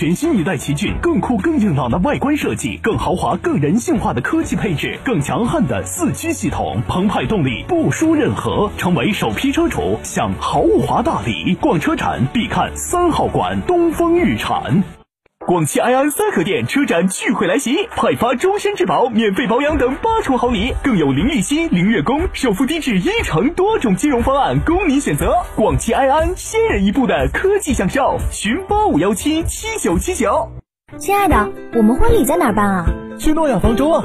全新一代奇骏，更酷更硬朗的外观设计，更豪华更人性化的科技配置，更强悍的四驱系统，澎湃动力不输任何。成为首批车主享豪华大礼，逛车展必看三号馆东风日产。广汽埃安三河店车展聚会来袭，派发终身质保、免费保养等八重好礼，更有零利息、零月供、首付低至一成多种金融方案供您选择。广汽埃安先人一步的科技享受，寻八五幺七七九七九。亲爱的，我们婚礼在哪儿办啊？去诺亚方舟啊。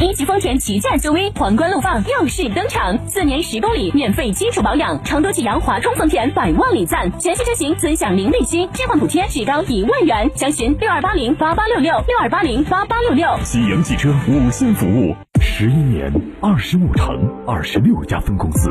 一级丰田旗舰 SUV 皇冠陆放又是登场，四年十公里免费基础保养，成都启阳华冲丰田百万礼赞，全系车型尊享零利息，置换补贴至高一万元，详询六二八零八八六六六二八零八八六六。启阳汽车五星服务，十一年，二十五城，二十六家分公司。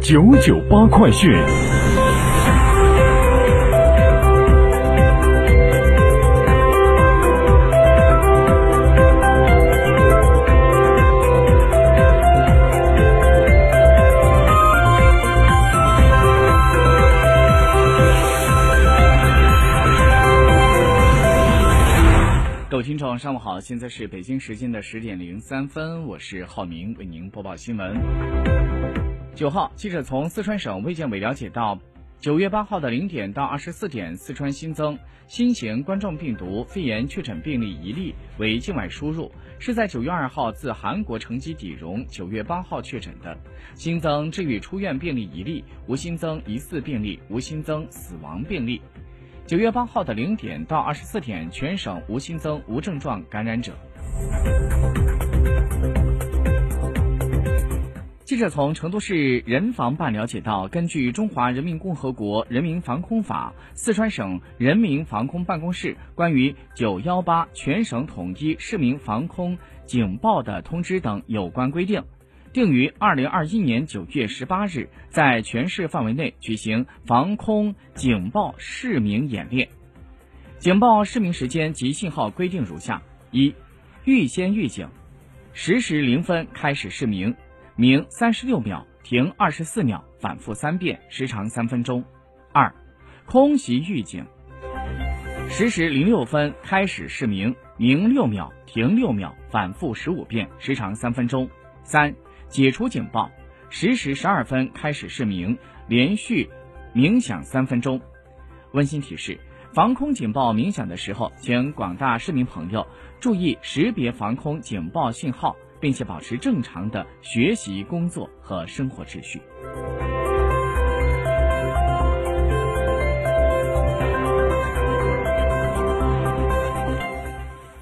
九九八快讯。各位听众，上午好，现在是北京时间的十点零三分，我是浩明，为您播报新闻。九号，记者从四川省卫健委了解到，九月八号的零点到二十四点，四川新增新型冠状病毒肺炎确诊病例一例，为境外输入，是在九月二号自韩国乘机抵蓉，九月八号确诊的。新增治愈出院病例一例，无新增疑似病例，无新增死亡病例。九月八号的零点到二十四点，全省无新增无症状感染者。记者从成都市人防办了解到，根据《中华人民共和国人民防空法》，四川省人民防空办公室关于九幺八全省统一市民防空警报的通知等有关规定，定于二零二一年九月十八日在全市范围内举行防空警报市民演练。警报市民时间及信号规定如下：一、预先预警，十时零分开始示鸣。鸣三十六秒，停二十四秒，反复三遍，时长三分钟。二，空袭预警，十时零六分开始示鸣，鸣六秒，停六秒，反复十五遍，时长三分钟。三，解除警报，十时十二分开始示鸣，连续鸣响三分钟。温馨提示：防空警报鸣响的时候，请广大市民朋友注意识别防空警报信号。并且保持正常的学习、工作和生活秩序。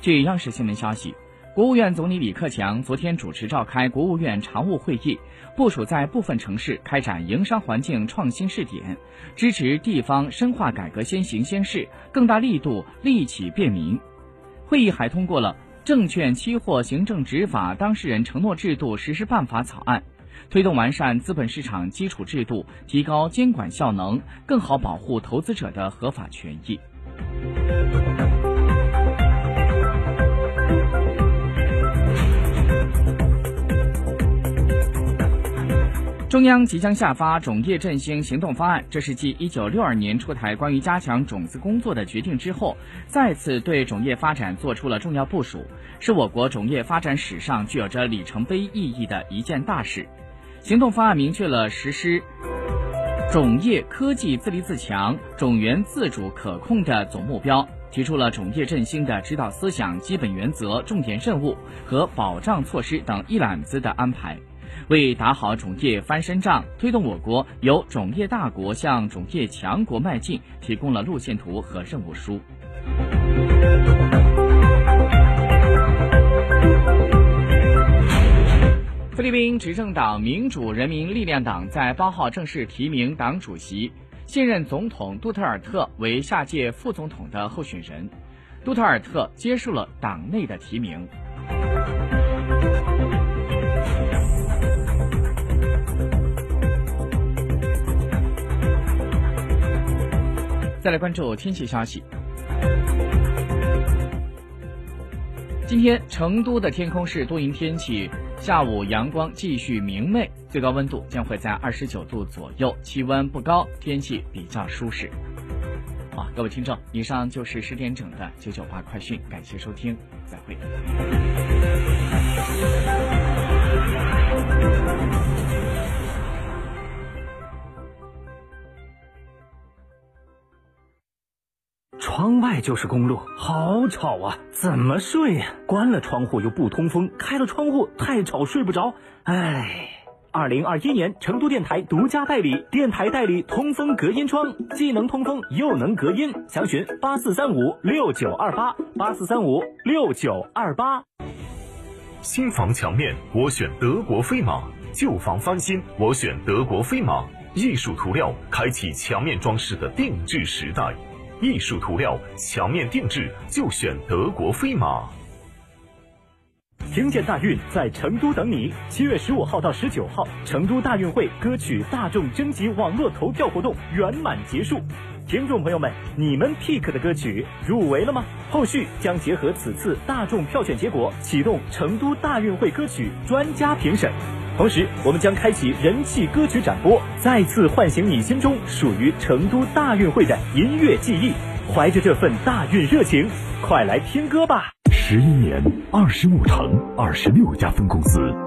据央视新闻消息，国务院总理李克强昨天主持召开国务院常务会议，部署在部分城市开展营商环境创新试点，支持地方深化改革先行先试，更大力度利企便民。会议还通过了《证券期货行政执法当事人承诺制度实施办法》草案，推动完善资本市场基础制度，提高监管效能，更好保护投资者的合法权益。中央即将下发种业振兴行动方案，这是继一九六二年出台关于加强种子工作的决定之后，再次对种业发展做出了重要部署，是我国种业发展史上具有着里程碑意义的一件大事。行动方案明确了实施种业科技自立自强、种源自主可控的总目标，提出了种业振兴的指导思想、基本原则、重点任务和保障措施等一揽子的安排。为打好种业翻身仗，推动我国由种业大国向种业强国迈进，提供了路线图和任务书。菲律宾执政党民主人民力量党在八号正式提名党主席，现任总统杜特尔特为下届副总统的候选人。杜特尔特接受了党内的提名。再来关注天气消息。今天成都的天空是多云天气，下午阳光继续明媚，最高温度将会在二十九度左右，气温不高，天气比较舒适。好，各位听众，以上就是十点整的九九八快讯，感谢收听，再会。窗外就是公路，好吵啊！怎么睡呀？关了窗户又不通风，开了窗户太吵，睡不着。唉，二零二一年成都电台独家代理，电台代理通风隔音窗，既能通风又能隔音。详询八四三五六九二八八四三五六九二八。新房墙面我选德国飞马，旧房翻新我选德国飞马。艺术涂料开启墙面装饰的定制时代。艺术涂料墙面定制就选德国飞马。听见大运在成都等你，七月十五号到十九号，成都大运会歌曲大众征集网络投票活动圆满结束。听众朋友们，你们 pick 的歌曲入围了吗？后续将结合此次大众票选结果，启动成都大运会歌曲专家评审。同时，我们将开启人气歌曲展播，再次唤醒你心中属于成都大运会的音乐记忆。怀着这份大运热情，快来听歌吧！十一年，二十五城，二十六家分公司。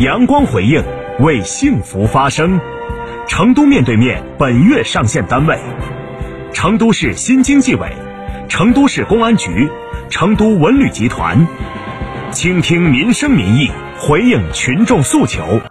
阳光回应，为幸福发声。成都面对面本月上线单位：成都市新经济委、成都市公安局、成都文旅集团。倾听民生民意，回应群众诉求。